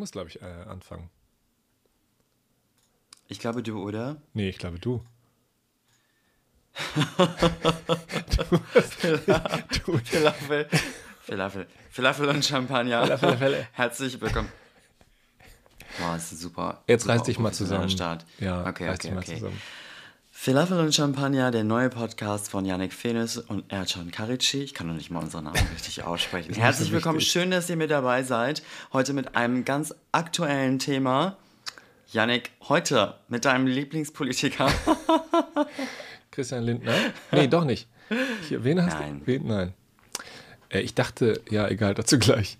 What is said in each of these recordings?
musst, glaube ich, äh, anfangen. Ich glaube du, oder? Nee, ich glaube du. du, Falafel, Falafel, Falafel und Champagner. Falafel. Herzlich willkommen. Boah, ist super. Jetzt super reiß dich mal zusammen. Start. Ja, okay, reiß okay, dich mal okay. zusammen. Falafel und Champagner, der neue Podcast von Yannick Fenes und Ercan Karici. Ich kann noch nicht mal unseren Namen richtig aussprechen. Herzlich so willkommen, schön, dass ihr mit dabei seid. Heute mit einem ganz aktuellen Thema. Yannick, heute mit deinem Lieblingspolitiker. Christian Lindner? Nee, doch nicht. Hier, wen hast Nein. du? Wen? Nein. Äh, ich dachte, ja, egal, dazu gleich.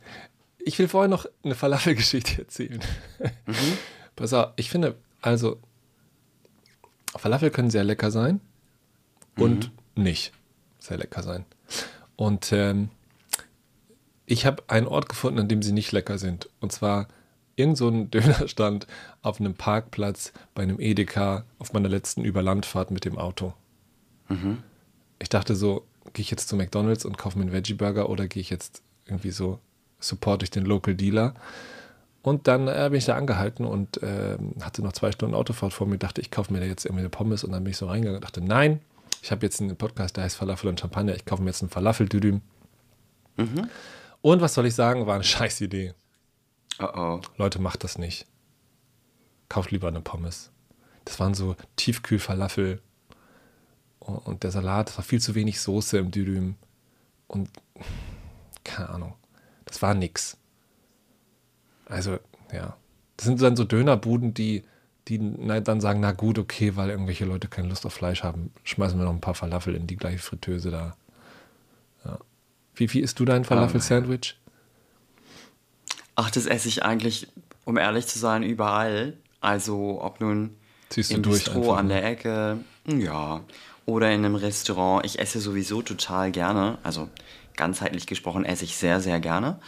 Ich will vorher noch eine Falafel-Geschichte erzählen. Pass auf, ich finde, also, Falafel können sehr lecker sein und nicht sehr lecker sein. Und ähm, ich habe einen Ort gefunden, an dem sie nicht lecker sind. Und zwar irgend so ein Dönerstand auf einem Parkplatz bei einem Edeka auf meiner letzten Überlandfahrt mit dem Auto. Ich dachte so, gehe ich jetzt zu McDonalds und kaufe mir einen Veggie-Burger oder gehe ich jetzt irgendwie so, support ich den Local Dealer? Und dann äh, bin ich da angehalten und ähm, hatte noch zwei Stunden Autofahrt vor mir, dachte, ich kaufe mir da jetzt irgendwie eine Pommes und dann bin ich so reingegangen und dachte, nein, ich habe jetzt einen Podcast, der heißt Falafel und Champagner, ich kaufe mir jetzt einen Falafel-Düdüm. Und was soll ich sagen, war eine scheiß Idee. Oh oh. Leute, macht das nicht. Kauft lieber eine Pommes. Das waren so Tiefkühl-Falafel. Und und der Salat, das war viel zu wenig Soße im Dürüm. Und keine Ahnung. Das war nix. Also, ja. Das sind dann so Dönerbuden, die, die dann sagen, na gut, okay, weil irgendwelche Leute keine Lust auf Fleisch haben, schmeißen wir noch ein paar Falafel in die gleiche Fritteuse da. Ja. Wie, wie isst du dein Falafel-Sandwich? Ach, das esse ich eigentlich, um ehrlich zu sein, überall. Also, ob nun Ziehst du im durch Bistro an ne? der Ecke, ja, oder in einem Restaurant. Ich esse sowieso total gerne. Also, ganzheitlich gesprochen esse ich sehr, sehr gerne.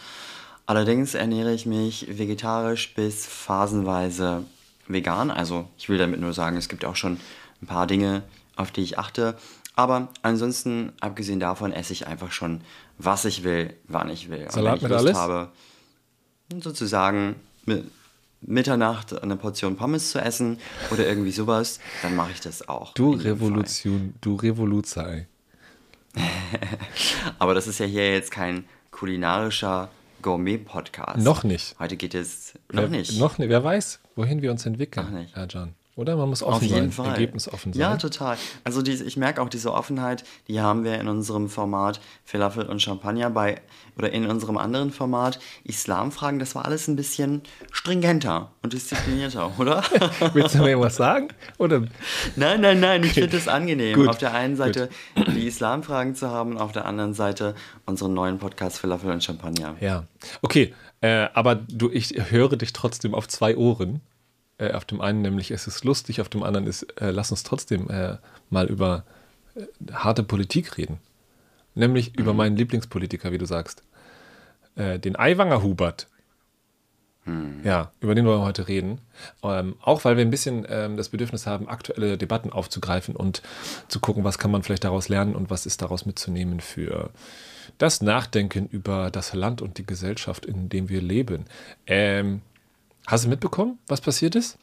Allerdings ernähre ich mich vegetarisch bis phasenweise vegan. Also, ich will damit nur sagen, es gibt auch schon ein paar Dinge, auf die ich achte. Aber ansonsten, abgesehen davon, esse ich einfach schon, was ich will, wann ich will. Salat wenn ich mit Lust alles? habe, sozusagen mit Mitternacht eine Portion Pommes zu essen oder irgendwie sowas, dann mache ich das auch. Du Revolution, du Revoluzei. Aber das ist ja hier jetzt kein kulinarischer Gourmet-Podcast. Noch nicht. Heute geht es Wer- noch nicht. Noch nicht. Wer weiß, wohin wir uns entwickeln, Noch nicht. Herr Can. Oder man muss offen Auf jeden sein, Fall. ergebnisoffen sein. Ja, total. Also diese, ich merke auch diese Offenheit, die haben wir in unserem Format Falafel und Champagner bei oder in unserem anderen Format Islamfragen. Das war alles ein bisschen stringenter und disziplinierter, oder? Willst du mir irgendwas sagen? Oder? Nein, nein, nein, ich finde es angenehm, Gut, auf der einen Seite die Islamfragen zu haben, auf der anderen Seite unseren neuen Podcast Falafel und Champagner. Ja. Okay, äh, aber du, ich höre dich trotzdem auf zwei Ohren. Äh, auf dem einen nämlich, es ist lustig, auf dem anderen ist, äh, lass uns trotzdem äh, mal über äh, harte Politik reden. Nämlich Mhm. über meinen Lieblingspolitiker, wie du sagst. Äh, den Aiwanger Hubert. Hm. Ja, über den wollen wir heute reden. Ähm, auch weil wir ein bisschen ähm, das Bedürfnis haben, aktuelle Debatten aufzugreifen und zu gucken, was kann man vielleicht daraus lernen und was ist daraus mitzunehmen für das Nachdenken über das Land und die Gesellschaft, in dem wir leben. Ähm, hast du mitbekommen, was passiert ist?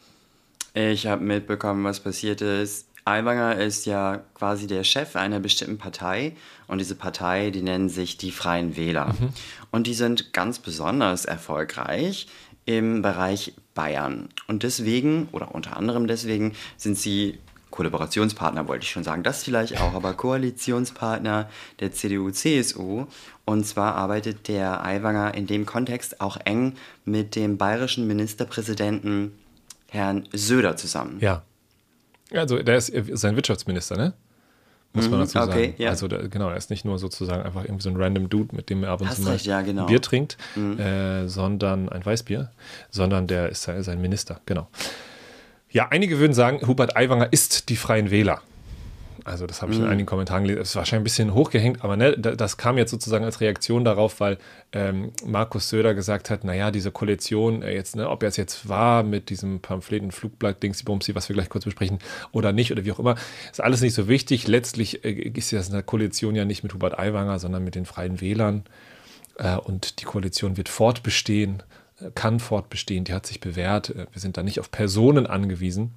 Ich habe mitbekommen, was passiert ist. Aiwanger ist ja quasi der Chef einer bestimmten Partei und diese Partei, die nennen sich die Freien Wähler. Und die sind ganz besonders erfolgreich im Bereich Bayern. Und deswegen, oder unter anderem deswegen, sind sie Kollaborationspartner, wollte ich schon sagen, das vielleicht auch, aber Koalitionspartner der CDU-CSU. Und zwar arbeitet der Aiwanger in dem Kontext auch eng mit dem bayerischen Ministerpräsidenten Herrn Söder zusammen. Ja. Also, der ist äh, sein Wirtschaftsminister, ne? Muss man dazu sagen. Mhm, okay, ja. Also, der, genau, er ist nicht nur sozusagen einfach irgendwie so ein random Dude, mit dem er ab und zu mal recht, ja, genau. Bier trinkt, äh, sondern ein Weißbier, sondern der ist sein Minister, genau. Ja, einige würden sagen, Hubert Aiwanger ist die Freien Wähler. Also das habe ich in einigen Kommentaren gelesen. Das ist wahrscheinlich ein bisschen hochgehängt, aber ne, da- das kam jetzt sozusagen als Reaktion darauf, weil ähm, Markus Söder gesagt hat, naja, diese Koalition, äh, jetzt, ne, ob er es jetzt war mit diesem Pamphleten, Flugblatt, Dingsy Bumsy, was wir gleich kurz besprechen, oder nicht, oder wie auch immer, ist alles nicht so wichtig. Letztlich äh, ist das eine Koalition ja nicht mit Hubert Aiwanger, sondern mit den Freien Wählern. Äh, und die Koalition wird fortbestehen. Kann fortbestehen, die hat sich bewährt. Wir sind da nicht auf Personen angewiesen.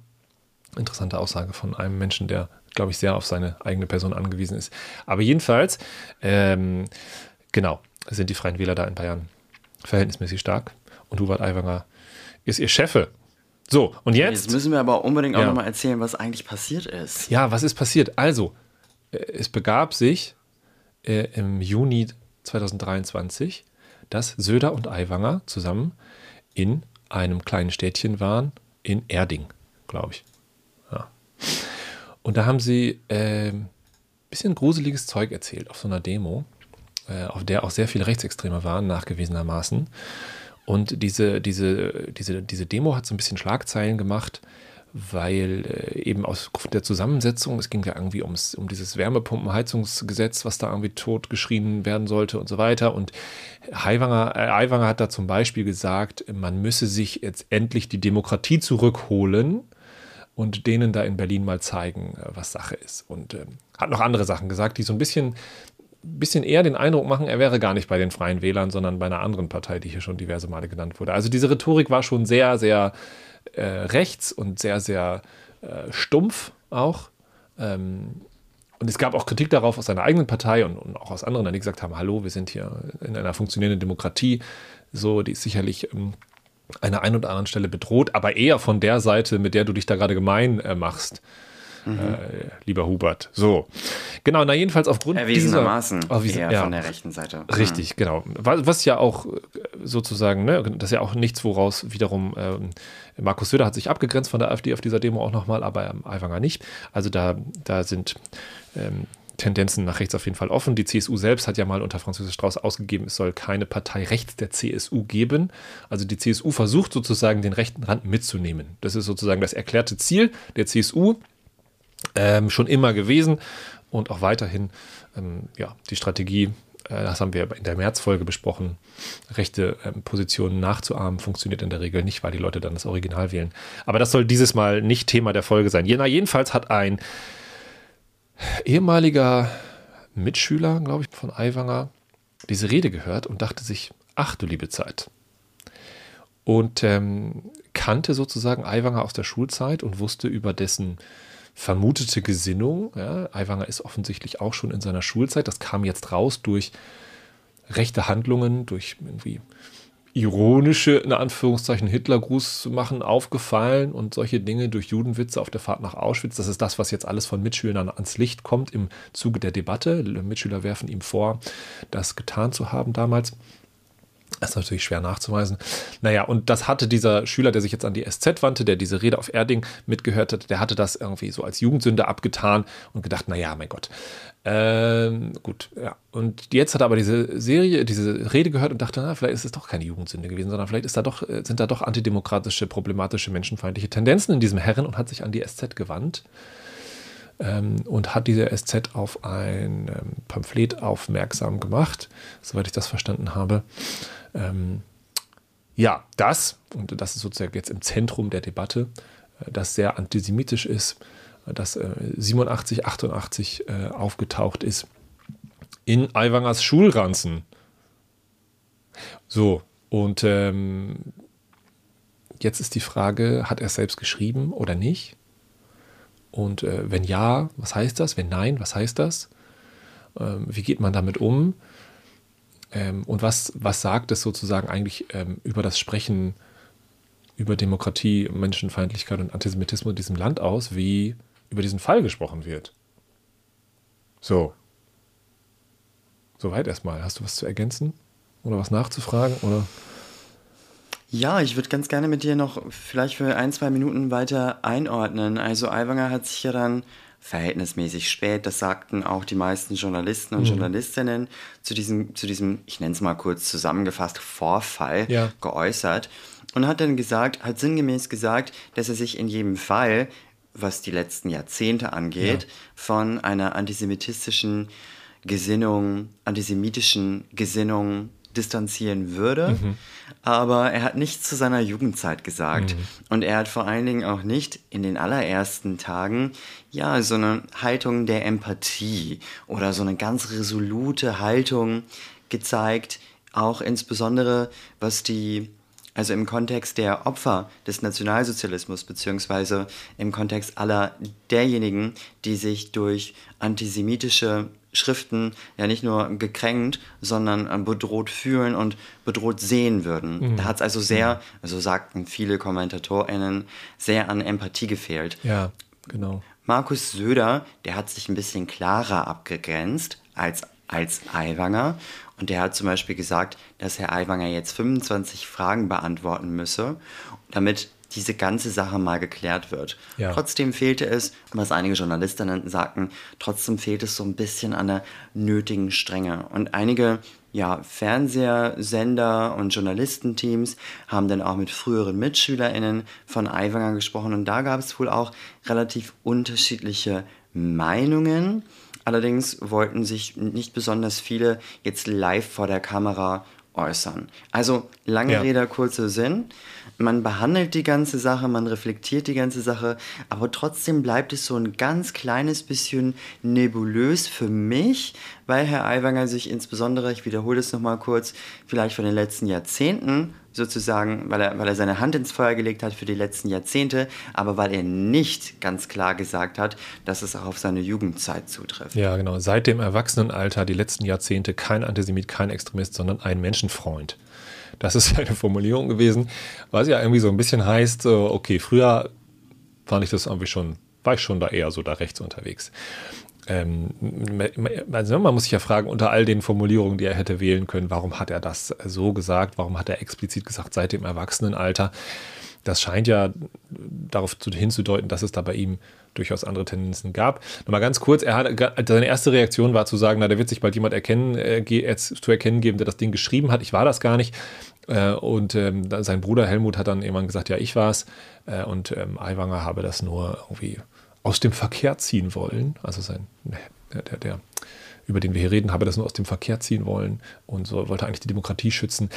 Interessante Aussage von einem Menschen, der, glaube ich, sehr auf seine eigene Person angewiesen ist. Aber jedenfalls, ähm, genau, sind die Freien Wähler da in Bayern verhältnismäßig stark. Und Hubert Aiwanger ist ihr Chefe. So, und jetzt. Jetzt müssen wir aber unbedingt auch ja. nochmal erzählen, was eigentlich passiert ist. Ja, was ist passiert? Also, äh, es begab sich äh, im Juni 2023, dass Söder und Aiwanger zusammen in einem kleinen Städtchen waren, in Erding, glaube ich. Ja. Und da haben sie ein äh, bisschen gruseliges Zeug erzählt auf so einer Demo, äh, auf der auch sehr viele Rechtsextreme waren, nachgewiesenermaßen. Und diese, diese, diese, diese Demo hat so ein bisschen Schlagzeilen gemacht, weil äh, eben aus der Zusammensetzung, es ging ja irgendwie ums, um dieses Wärmepumpenheizungsgesetz, was da irgendwie totgeschrien werden sollte und so weiter. Und Aiwanger, äh, Aiwanger hat da zum Beispiel gesagt, man müsse sich jetzt endlich die Demokratie zurückholen und denen da in Berlin mal zeigen, äh, was Sache ist. Und äh, hat noch andere Sachen gesagt, die so ein bisschen bisschen eher den Eindruck machen, er wäre gar nicht bei den Freien Wählern, sondern bei einer anderen Partei, die hier schon diverse Male genannt wurde. Also diese Rhetorik war schon sehr, sehr äh, rechts und sehr, sehr äh, stumpf auch. Ähm, und es gab auch Kritik darauf aus seiner eigenen Partei und, und, auch aus anderen, die gesagt haben, hallo, wir sind hier in einer funktionierenden Demokratie. So, die ist sicherlich ähm, an einer ein oder anderen Stelle bedroht, aber eher von der Seite, mit der du dich da gerade gemein äh, machst mhm. äh, lieber Hubert. So. Genau, na jedenfalls aufgrund Erwiesenermaßen dieser... Erwiesenermaßen. Eher ja, von der rechten Seite. Richtig, genau. Was, was, ja auch äh, sozusagen, ne, das ist ja auch nichts, woraus wiederum ähm, Markus Söder hat sich abgegrenzt von der AfD auf dieser Demo auch nochmal, aber ähm, Aiwanger nicht. Also da, da sind... Ähm, Tendenzen nach rechts auf jeden Fall offen. Die CSU selbst hat ja mal unter Franz Josef Strauß ausgegeben, es soll keine Partei rechts der CSU geben. Also die CSU versucht sozusagen den rechten Rand mitzunehmen. Das ist sozusagen das erklärte Ziel der CSU ähm, schon immer gewesen und auch weiterhin ähm, ja, die Strategie, äh, das haben wir in der Märzfolge besprochen, rechte ähm, Positionen nachzuahmen, funktioniert in der Regel nicht, weil die Leute dann das Original wählen. Aber das soll dieses Mal nicht Thema der Folge sein. Na, jedenfalls hat ein ehemaliger Mitschüler, glaube ich, von Aiwanger diese Rede gehört und dachte sich, ach du liebe Zeit. Und ähm, kannte sozusagen Aiwanger aus der Schulzeit und wusste über dessen vermutete Gesinnung. Ja, Aiwanger ist offensichtlich auch schon in seiner Schulzeit, das kam jetzt raus durch rechte Handlungen, durch irgendwie ironische, in Anführungszeichen, Hitlergruß zu machen, aufgefallen und solche Dinge durch Judenwitze auf der Fahrt nach Auschwitz. Das ist das, was jetzt alles von Mitschülern ans Licht kommt im Zuge der Debatte. Mitschüler werfen ihm vor, das getan zu haben damals. Das ist natürlich schwer nachzuweisen. Naja, und das hatte dieser Schüler, der sich jetzt an die SZ wandte, der diese Rede auf Erding mitgehört hat, der hatte das irgendwie so als Jugendsünde abgetan und gedacht, naja, mein Gott. Ähm, gut, ja. Und jetzt hat er aber diese Serie, diese Rede gehört und dachte, na, vielleicht ist es doch keine Jugendsünde gewesen, sondern vielleicht ist da doch, äh, sind da doch antidemokratische, problematische, menschenfeindliche Tendenzen in diesem Herren und hat sich an die SZ gewandt ähm, und hat diese SZ auf ein ähm, Pamphlet aufmerksam gemacht, soweit ich das verstanden habe. Ähm, ja, das, und das ist sozusagen jetzt im Zentrum der Debatte, äh, das sehr antisemitisch ist, das äh, 87, 88 äh, aufgetaucht ist in Aiwangers Schulranzen. So, und ähm, jetzt ist die Frage, hat er es selbst geschrieben oder nicht? Und äh, wenn ja, was heißt das? Wenn nein, was heißt das? Ähm, wie geht man damit um? Ähm, und was, was sagt es sozusagen eigentlich ähm, über das Sprechen über Demokratie, Menschenfeindlichkeit und Antisemitismus in diesem Land aus, wie über diesen Fall gesprochen wird? So. Soweit erstmal. Hast du was zu ergänzen? Oder was nachzufragen? Oder? Ja, ich würde ganz gerne mit dir noch vielleicht für ein, zwei Minuten weiter einordnen. Also Aiwanger hat sich ja dann verhältnismäßig spät, das sagten auch die meisten Journalisten und mhm. Journalistinnen, zu diesem, zu diesem, ich nenne es mal kurz zusammengefasst, Vorfall ja. geäußert und hat dann gesagt, hat sinngemäß gesagt, dass er sich in jedem Fall, was die letzten Jahrzehnte angeht, ja. von einer antisemitistischen Gesinnung, antisemitischen Gesinnung distanzieren würde. Mhm. Aber er hat nichts zu seiner Jugendzeit gesagt. Mhm. Und er hat vor allen Dingen auch nicht in den allerersten Tagen, ja, so eine Haltung der Empathie oder so eine ganz resolute Haltung gezeigt, auch insbesondere was die also im Kontext der Opfer des Nationalsozialismus, beziehungsweise im Kontext aller derjenigen, die sich durch antisemitische Schriften ja nicht nur gekränkt, sondern äh, bedroht fühlen und bedroht sehen würden. Mhm. Da hat es also sehr, also sagten viele KommentatorInnen, sehr an Empathie gefehlt. Ja, genau. Markus Söder, der hat sich ein bisschen klarer abgegrenzt als, als Aiwanger. Und der hat zum Beispiel gesagt, dass Herr Aiwanger jetzt 25 Fragen beantworten müsse, damit diese ganze Sache mal geklärt wird. Ja. Trotzdem fehlte es, was einige Journalistinnen sagten, trotzdem fehlt es so ein bisschen an der nötigen Strenge. Und einige ja, Fernsehsender und Journalistenteams haben dann auch mit früheren MitschülerInnen von Aiwanger gesprochen und da gab es wohl auch relativ unterschiedliche Meinungen. Allerdings wollten sich nicht besonders viele jetzt live vor der Kamera äußern. Also lange ja. Rede, kurzer Sinn. Man behandelt die ganze Sache, man reflektiert die ganze Sache, aber trotzdem bleibt es so ein ganz kleines bisschen nebulös für mich, weil Herr Aiwanger sich insbesondere, ich wiederhole es nochmal kurz, vielleicht von den letzten Jahrzehnten sozusagen, weil er, weil er seine Hand ins Feuer gelegt hat für die letzten Jahrzehnte, aber weil er nicht ganz klar gesagt hat, dass es auch auf seine Jugendzeit zutrifft. Ja, genau. Seit dem Erwachsenenalter, die letzten Jahrzehnte, kein Antisemit, kein Extremist, sondern ein Menschenfreund. Das ist eine Formulierung gewesen, was ja irgendwie so ein bisschen heißt, okay, früher fand ich das irgendwie schon, war ich schon da eher so da rechts unterwegs. Ähm, also man muss sich ja fragen, unter all den Formulierungen, die er hätte wählen können, warum hat er das so gesagt? Warum hat er explizit gesagt, seit dem Erwachsenenalter? Das scheint ja darauf hinzudeuten, dass es da bei ihm durchaus andere Tendenzen gab. Nochmal ganz kurz, er hat, seine erste Reaktion war zu sagen, na, da wird sich bald jemand erkennen, äh, zu erkennen geben, der das Ding geschrieben hat. Ich war das gar nicht. Äh, und ähm, sein Bruder Helmut hat dann irgendwann gesagt, ja, ich war's. Äh, und ähm, Aiwanger habe das nur irgendwie aus dem Verkehr ziehen wollen. Also sein, der, der, der über den wir hier reden, habe das nur aus dem Verkehr ziehen wollen und so wollte eigentlich die Demokratie schützen.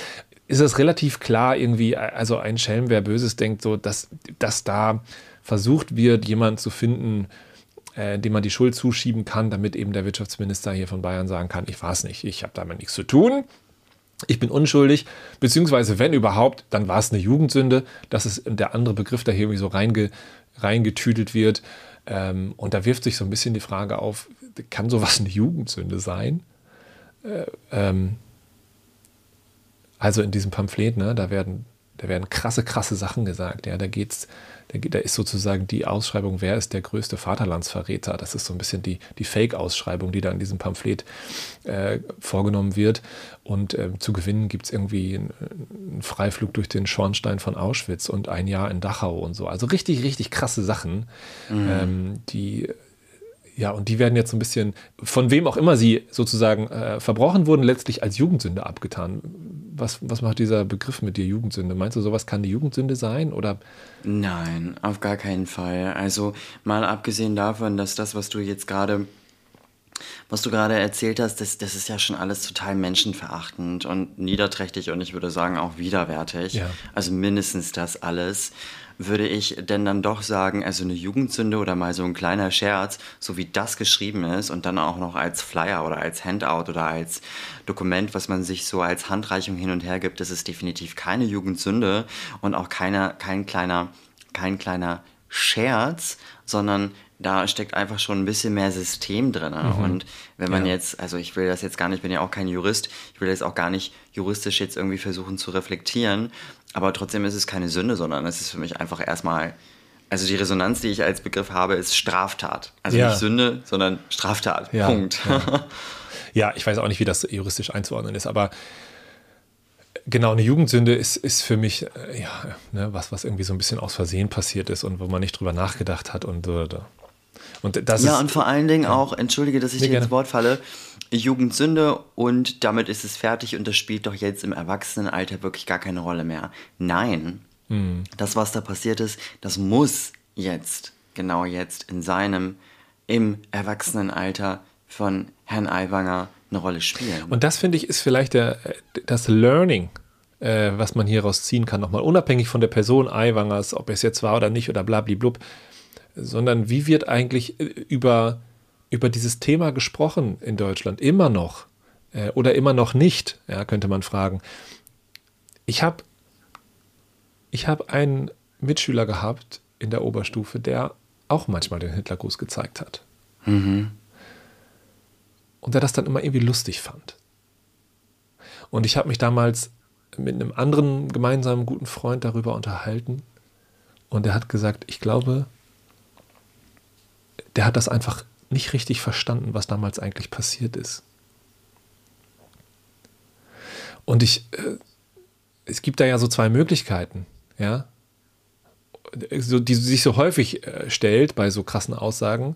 Ist es relativ klar irgendwie, also ein Schelm, wer Böses denkt, so, dass, dass da versucht wird, jemanden zu finden, äh, dem man die Schuld zuschieben kann, damit eben der Wirtschaftsminister hier von Bayern sagen kann, ich es nicht, ich habe damit nichts zu tun. Ich bin unschuldig, beziehungsweise wenn überhaupt, dann war es eine Jugendsünde. Das ist der andere Begriff, der hier irgendwie so reinge, reingetüdelt wird. Ähm, und da wirft sich so ein bisschen die Frage auf, kann sowas eine Jugendsünde sein? Äh, ähm, also in diesem Pamphlet, ne, da werden, da werden krasse, krasse Sachen gesagt. Ja, da geht's da, da ist sozusagen die Ausschreibung, wer ist der größte Vaterlandsverräter. Das ist so ein bisschen die, die Fake-Ausschreibung, die da in diesem Pamphlet äh, vorgenommen wird. Und äh, zu gewinnen gibt es irgendwie einen, Freiflug durch den Schornstein von Auschwitz und ein Jahr in Dachau und so. Also richtig, richtig krasse Sachen, mhm. ähm, die ja, und die werden jetzt so ein bisschen, von wem auch immer sie sozusagen äh, verbrochen wurden, letztlich als Jugendsünde abgetan. Was, was macht dieser Begriff mit dir, Jugendsünde? Meinst du, sowas kann die Jugendsünde sein? Oder? Nein, auf gar keinen Fall. Also mal abgesehen davon, dass das, was du jetzt gerade was du gerade erzählt hast, das, das ist ja schon alles total menschenverachtend und niederträchtig und ich würde sagen auch widerwärtig. Ja. Also mindestens das alles würde ich denn dann doch sagen, also eine Jugendsünde oder mal so ein kleiner Scherz, so wie das geschrieben ist und dann auch noch als Flyer oder als Handout oder als Dokument, was man sich so als Handreichung hin und her gibt, das ist definitiv keine Jugendsünde und auch keine, kein kleiner, kein kleiner Scherz, sondern da steckt einfach schon ein bisschen mehr System drin. Mhm. Und wenn man ja. jetzt, also ich will das jetzt gar nicht, bin ja auch kein Jurist, ich will das auch gar nicht juristisch jetzt irgendwie versuchen zu reflektieren, aber trotzdem ist es keine Sünde, sondern es ist für mich einfach erstmal, also die Resonanz, die ich als Begriff habe, ist Straftat. Also ja. nicht Sünde, sondern Straftat. Ja. Punkt. Ja. ja, ich weiß auch nicht, wie das juristisch einzuordnen ist, aber Genau, eine Jugendsünde ist, ist für mich äh, ja, ne, was, was irgendwie so ein bisschen aus Versehen passiert ist und wo man nicht drüber nachgedacht hat und so. Und das ja, ist, und vor allen Dingen auch, entschuldige, dass ich dir ins Wort falle, Jugendsünde und damit ist es fertig und das spielt doch jetzt im Erwachsenenalter wirklich gar keine Rolle mehr. Nein, mhm. das, was da passiert ist, das muss jetzt, genau jetzt, in seinem, im Erwachsenenalter von Herrn Aiwanger eine Rolle spielen. Und das finde ich ist vielleicht der, das Learning, äh, was man hieraus ziehen kann, nochmal unabhängig von der Person Aiwangers, ob es jetzt war oder nicht oder blablablub, sondern wie wird eigentlich äh, über, über dieses Thema gesprochen in Deutschland? Immer noch äh, oder immer noch nicht, ja, könnte man fragen. Ich habe ich habe einen Mitschüler gehabt in der Oberstufe, der auch manchmal den Hitlergruß gezeigt hat. Mhm. Und der das dann immer irgendwie lustig fand. Und ich habe mich damals mit einem anderen gemeinsamen guten Freund darüber unterhalten. Und er hat gesagt, ich glaube, der hat das einfach nicht richtig verstanden, was damals eigentlich passiert ist. Und ich, äh, es gibt da ja so zwei Möglichkeiten, ja, so, die sich so häufig äh, stellt bei so krassen Aussagen.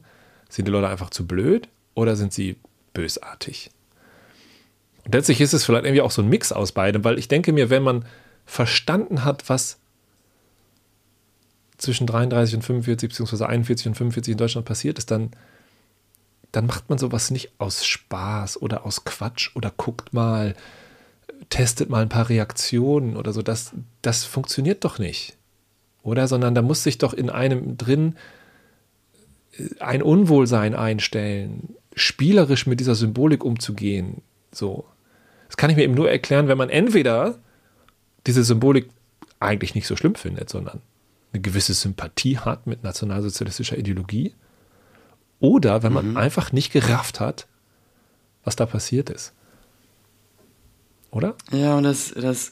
Sind die Leute einfach zu blöd oder sind sie bösartig? Und letztlich ist es vielleicht irgendwie auch so ein Mix aus beidem, weil ich denke mir, wenn man verstanden hat, was zwischen 33 und 45, beziehungsweise 41 und 45 in Deutschland passiert ist, dann, dann macht man sowas nicht aus Spaß oder aus Quatsch oder guckt mal, testet mal ein paar Reaktionen oder so. Das, das funktioniert doch nicht. Oder? Sondern da muss sich doch in einem drin ein Unwohlsein einstellen, spielerisch mit dieser Symbolik umzugehen. So. Das kann ich mir eben nur erklären, wenn man entweder diese Symbolik eigentlich nicht so schlimm findet, sondern eine gewisse Sympathie hat mit nationalsozialistischer Ideologie oder wenn man mhm. einfach nicht gerafft hat, was da passiert ist. Oder? Ja, und das, das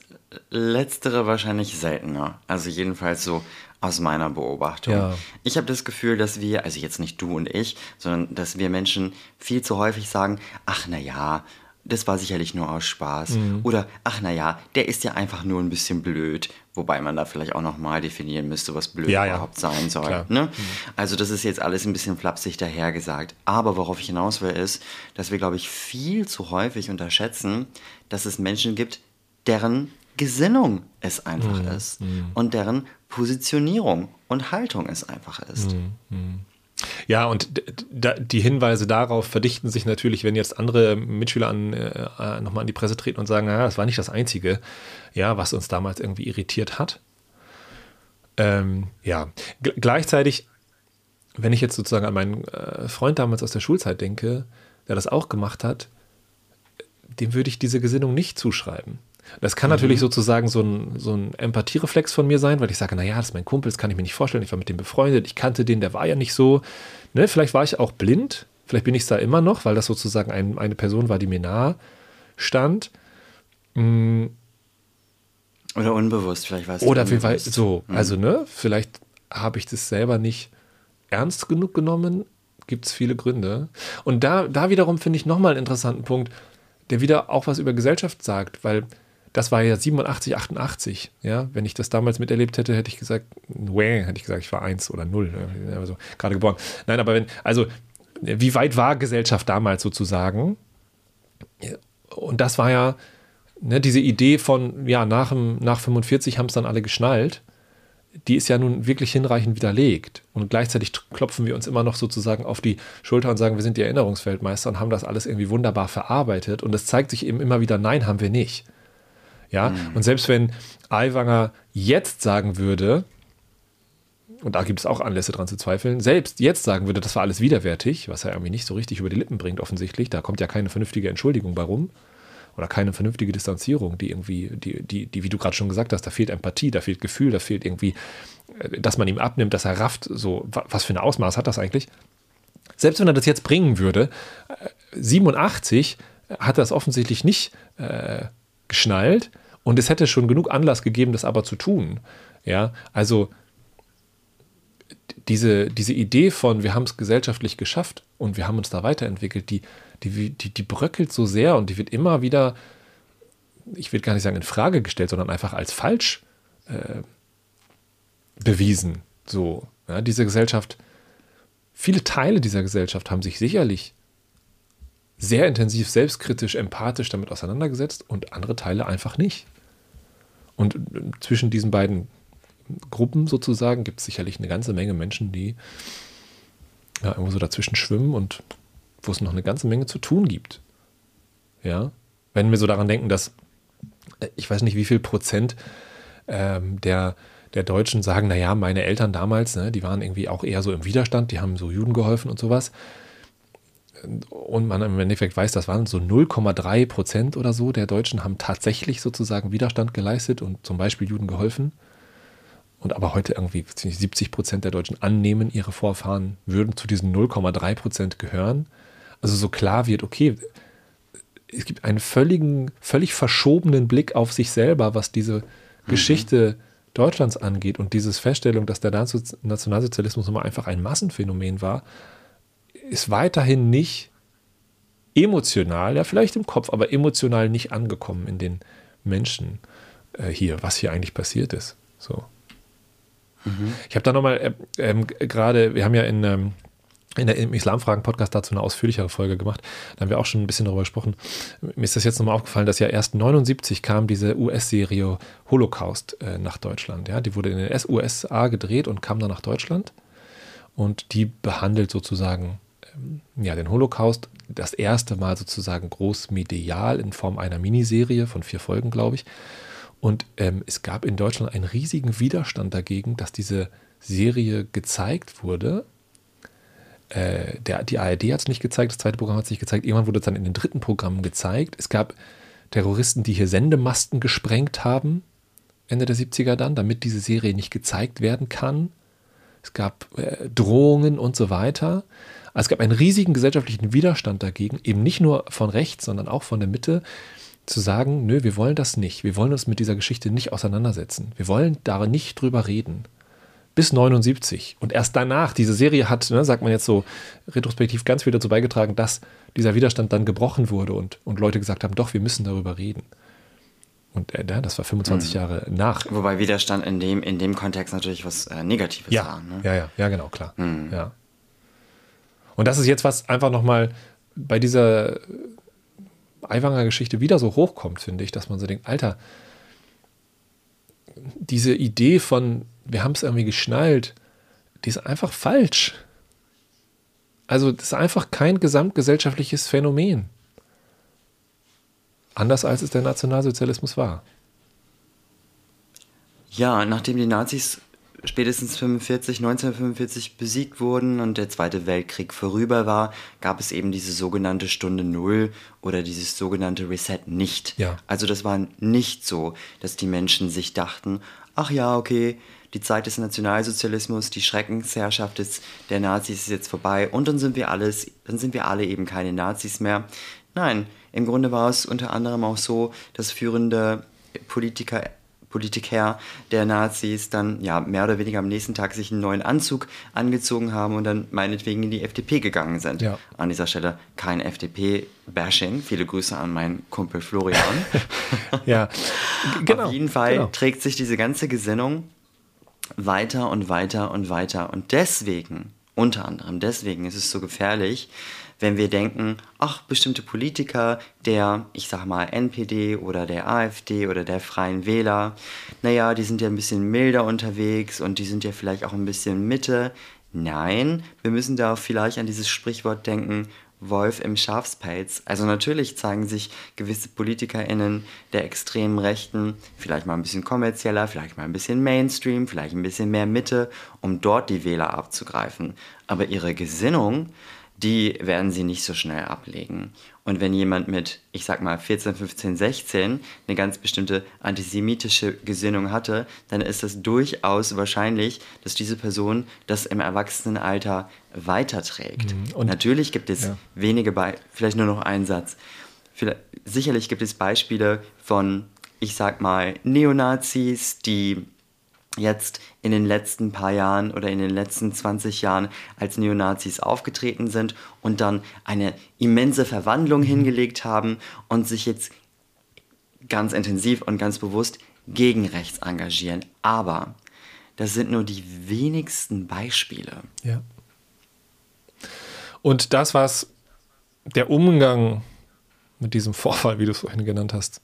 Letztere wahrscheinlich seltener. Also jedenfalls so aus meiner Beobachtung. Ja. Ich habe das Gefühl, dass wir, also jetzt nicht du und ich, sondern dass wir Menschen viel zu häufig sagen, ach na ja, das war sicherlich nur aus Spaß. Mhm. Oder, ach naja, der ist ja einfach nur ein bisschen blöd. Wobei man da vielleicht auch nochmal definieren müsste, was blöd ja, überhaupt ja. sein soll. Ne? Mhm. Also das ist jetzt alles ein bisschen flapsig dahergesagt. Aber worauf ich hinaus will, ist, dass wir, glaube ich, viel zu häufig unterschätzen, dass es Menschen gibt, deren Gesinnung es einfach mhm. ist. Mhm. Und deren Positionierung und Haltung es einfach ist. Mhm. Ja, und die Hinweise darauf verdichten sich natürlich, wenn jetzt andere Mitschüler an, äh, äh, nochmal an die Presse treten und sagen, naja, das war nicht das Einzige, ja, was uns damals irgendwie irritiert hat. Ähm, ja, G gleichzeitig, wenn ich jetzt sozusagen an meinen äh, Freund damals aus der Schulzeit denke, der das auch gemacht hat, dem würde ich diese Gesinnung nicht zuschreiben. Das kann mhm. natürlich sozusagen so ein, so ein Empathiereflex von mir sein, weil ich sage, naja, das ist mein Kumpel, das kann ich mir nicht vorstellen. Ich war mit dem befreundet, ich kannte den, der war ja nicht so. Ne? Vielleicht war ich auch blind, vielleicht bin ich es da immer noch, weil das sozusagen ein, eine Person war, die mir nahe stand. Mhm. Oder unbewusst, vielleicht war es. Oder vielleicht so, mhm. also ne, vielleicht habe ich das selber nicht ernst genug genommen. Gibt es viele Gründe. Und da, da wiederum finde ich nochmal einen interessanten Punkt, der wieder auch was über Gesellschaft sagt, weil das war ja 87, 88. Ja, wenn ich das damals miterlebt hätte, hätte ich gesagt, wäh, hätte ich gesagt, ich war eins oder null, also gerade geboren. Nein, aber wenn, also wie weit war Gesellschaft damals sozusagen? Und das war ja ne, diese Idee von, ja, nach, nach 45 haben es dann alle geschnallt die ist ja nun wirklich hinreichend widerlegt. Und gleichzeitig klopfen wir uns immer noch sozusagen auf die Schulter und sagen, wir sind die Erinnerungsweltmeister und haben das alles irgendwie wunderbar verarbeitet. Und es zeigt sich eben immer wieder, nein, haben wir nicht. Ja, mhm. und selbst wenn Aiwanger jetzt sagen würde, und da gibt es auch Anlässe dran zu zweifeln, selbst jetzt sagen würde, das war alles widerwärtig, was er irgendwie nicht so richtig über die Lippen bringt, offensichtlich, da kommt ja keine vernünftige Entschuldigung bei rum oder keine vernünftige Distanzierung, die irgendwie, die, die, die wie du gerade schon gesagt hast, da fehlt Empathie, da fehlt Gefühl, da fehlt irgendwie, äh, dass man ihm abnimmt, dass er rafft, so, was für ein Ausmaß hat das eigentlich? Selbst wenn er das jetzt bringen würde, 87 äh, hat er es offensichtlich nicht äh, geschnallt und es hätte schon genug Anlass gegeben, das aber zu tun. Ja, also diese, diese Idee von, wir haben es gesellschaftlich geschafft und wir haben uns da weiterentwickelt, die, die, die, die bröckelt so sehr und die wird immer wieder, ich will gar nicht sagen in Frage gestellt, sondern einfach als falsch äh, bewiesen. So, ja, diese Gesellschaft, viele Teile dieser Gesellschaft haben sich sicherlich sehr intensiv, selbstkritisch, empathisch damit auseinandergesetzt und andere Teile einfach nicht. Und äh, zwischen diesen beiden Gruppen sozusagen gibt es sicherlich eine ganze Menge Menschen, die ja, irgendwo so dazwischen schwimmen und wo es noch eine ganze Menge zu tun gibt. Ja, wenn wir so daran denken, dass äh, ich weiß nicht, wie viel Prozent ähm, der, der Deutschen sagen, naja, meine Eltern damals, ne, die waren irgendwie auch eher so im Widerstand, die haben so Juden geholfen und sowas. Und man im Endeffekt weiß, das waren so 0,3 Prozent oder so der Deutschen haben tatsächlich sozusagen Widerstand geleistet und zum Beispiel Juden geholfen. und aber heute irgendwie 70 Prozent der Deutschen annehmen, ihre Vorfahren würden zu diesen 0,3 Prozent gehören. Also so klar wird, okay, es gibt einen völligen, völlig verschobenen Blick auf sich selber, was diese mhm. Geschichte Deutschlands angeht und diese Feststellung, dass der Nationalsozialismus immer einfach ein Massenphänomen war, ist weiterhin nicht emotional, ja vielleicht im Kopf, aber emotional nicht angekommen in den Menschen äh, hier, was hier eigentlich passiert ist. So. Mhm. Ich habe da nochmal äh, äh, gerade, wir haben ja in, ähm, in der, im Islamfragen-Podcast dazu eine ausführlichere Folge gemacht. Da haben wir auch schon ein bisschen darüber gesprochen. Mir ist das jetzt nochmal aufgefallen, dass ja erst 79 kam diese US-Serie Holocaust äh, nach Deutschland. Ja, die wurde in den USA gedreht und kam dann nach Deutschland. Und die behandelt sozusagen ja, den Holocaust das erste Mal sozusagen groß medial in Form einer Miniserie von vier Folgen, glaube ich. Und ähm, es gab in Deutschland einen riesigen Widerstand dagegen, dass diese Serie gezeigt wurde. Äh, der, die ARD hat es nicht gezeigt, das zweite Programm hat es nicht gezeigt. Irgendwann wurde es dann in den dritten Programmen gezeigt. Es gab Terroristen, die hier Sendemasten gesprengt haben, Ende der 70er dann, damit diese Serie nicht gezeigt werden kann. Es gab äh, Drohungen und so weiter. Also es gab einen riesigen gesellschaftlichen Widerstand dagegen, eben nicht nur von rechts, sondern auch von der Mitte, zu sagen, nö, wir wollen das nicht. Wir wollen uns mit dieser Geschichte nicht auseinandersetzen. Wir wollen da nicht drüber reden. Bis 79. Und erst danach, diese Serie hat, ne, sagt man jetzt so retrospektiv, ganz viel dazu beigetragen, dass dieser Widerstand dann gebrochen wurde und, und Leute gesagt haben, doch, wir müssen darüber reden. Und äh, das war 25 mhm. Jahre nach. Wobei Widerstand in dem, in dem Kontext natürlich was äh, Negatives ja, war. Ne? Ja, ja, ja, genau, klar. Mhm. Ja. Und das ist jetzt was einfach nochmal bei dieser Aiwanger Geschichte wieder so hochkommt, finde ich, dass man so denkt, Alter, diese Idee von, wir haben es irgendwie geschnallt, die ist einfach falsch. Also das ist einfach kein gesamtgesellschaftliches Phänomen. Anders als es der Nationalsozialismus war. Ja, nachdem die Nazis spätestens 45, 1945 besiegt wurden und der Zweite Weltkrieg vorüber war, gab es eben diese sogenannte Stunde Null oder dieses sogenannte Reset nicht. Ja. Also das war nicht so, dass die Menschen sich dachten, ach ja, okay, die Zeit des Nationalsozialismus, die Schreckensherrschaft des, der Nazis ist jetzt vorbei und dann sind wir alles, dann sind wir alle eben keine Nazis mehr. Nein, im Grunde war es unter anderem auch so, dass führende Politiker Politiker der Nazis dann ja mehr oder weniger am nächsten Tag sich einen neuen Anzug angezogen haben und dann meinetwegen in die FDP gegangen sind. Ja. An dieser Stelle kein FDP-Bashing. Viele Grüße an meinen Kumpel Florian. ja, genau. Auf jeden Fall genau. trägt sich diese ganze Gesinnung weiter und weiter und weiter. Und deswegen, unter anderem deswegen ist es so gefährlich, wenn wir denken, ach, bestimmte Politiker der, ich sag mal, NPD oder der AfD oder der Freien Wähler, naja, die sind ja ein bisschen milder unterwegs und die sind ja vielleicht auch ein bisschen Mitte. Nein, wir müssen da vielleicht an dieses Sprichwort denken, Wolf im Schafspelz. Also natürlich zeigen sich gewisse PolitikerInnen der extremen Rechten vielleicht mal ein bisschen kommerzieller, vielleicht mal ein bisschen Mainstream, vielleicht ein bisschen mehr Mitte, um dort die Wähler abzugreifen. Aber ihre Gesinnung die werden sie nicht so schnell ablegen. Und wenn jemand mit, ich sag mal, 14, 15, 16 eine ganz bestimmte antisemitische Gesinnung hatte, dann ist es durchaus wahrscheinlich, dass diese Person das im Erwachsenenalter weiterträgt. Mhm. Und natürlich gibt es ja. wenige, Be vielleicht nur noch einen Satz. Vielleicht, sicherlich gibt es Beispiele von, ich sag mal, Neonazis, die jetzt in den letzten paar Jahren oder in den letzten 20 Jahren als Neonazis aufgetreten sind und dann eine immense Verwandlung hingelegt haben und sich jetzt ganz intensiv und ganz bewusst gegen rechts engagieren. Aber das sind nur die wenigsten Beispiele. Ja. Und das, was der Umgang mit diesem Vorfall, wie du es vorhin genannt hast,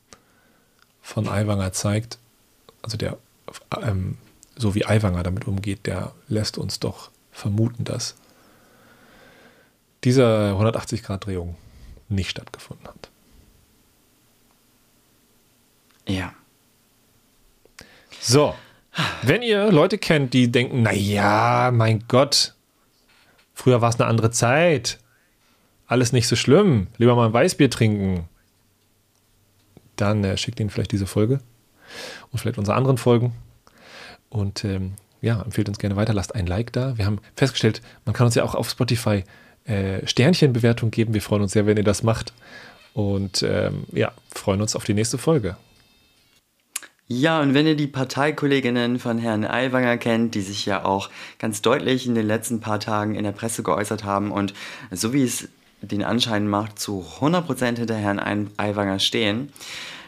von Aiwanger zeigt, also der ähm, so wie Aiwanger damit umgeht, der lässt uns doch vermuten, dass diese 180-Grad-Drehung nicht stattgefunden hat. Ja. So, wenn ihr Leute kennt, die denken, naja, mein Gott, früher war es eine andere Zeit, alles nicht so schlimm, lieber mal ein Weißbier trinken, dann äh, schickt ihnen vielleicht diese Folge und vielleicht unsere anderen Folgen Und ähm, ja, empfehlt uns gerne weiter, lasst ein Like da. Wir haben festgestellt, man kann uns ja auch auf Spotify äh, Sternchenbewertung geben. Wir freuen uns sehr, wenn ihr das macht. Und ähm, ja, freuen uns auf die nächste Folge. Ja, und wenn ihr die Parteikolleginnen von Herrn Aiwanger kennt, die sich ja auch ganz deutlich in den letzten paar Tagen in der Presse geäußert haben und so wie es den Anschein macht, zu 100% hinter Herrn Aiwanger stehen,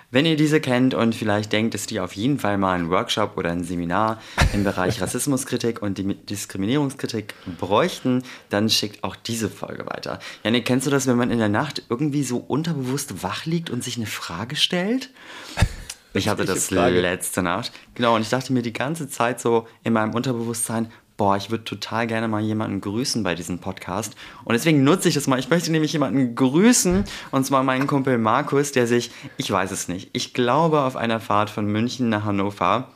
wenn ihr diese kennt und vielleicht denkt, dass die auf jeden Fall mal einen Workshop oder ein Seminar im Bereich Rassismuskritik und Diskriminierungskritik bräuchten, dann schickt auch diese Folge weiter. Janik, kennst du das, wenn man in der Nacht irgendwie so unterbewusst wach liegt und sich eine Frage stellt? Ich hatte das Frage. letzte Nacht. Genau, und ich dachte mir die ganze Zeit so in meinem Unterbewusstsein, boah, ich würde total gerne mal jemanden grüßen bei diesem Podcast. Und deswegen nutze ich das mal. Ich möchte nämlich jemanden grüßen, und zwar meinen Kumpel Markus, der sich, ich weiß es nicht, ich glaube auf einer Fahrt von München nach Hannover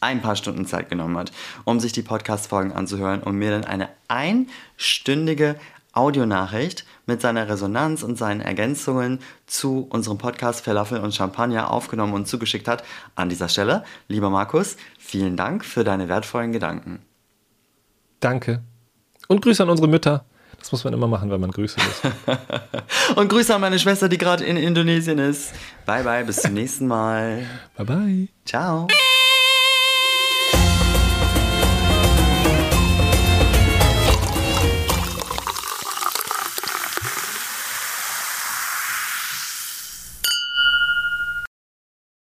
ein paar Stunden Zeit genommen hat, um sich die Podcast-Folgen anzuhören und mir dann eine einstündige Audionachricht mit seiner Resonanz und seinen Ergänzungen zu unserem Podcast Falafel und Champagner aufgenommen und zugeschickt hat. An dieser Stelle, lieber Markus, vielen Dank für deine wertvollen Gedanken. Danke. Und Grüße an unsere Mütter. Das muss man immer machen, wenn man Grüße muss. und Grüße an meine Schwester, die gerade in Indonesien ist. Bye bye, bis zum nächsten Mal. Bye bye. Ciao.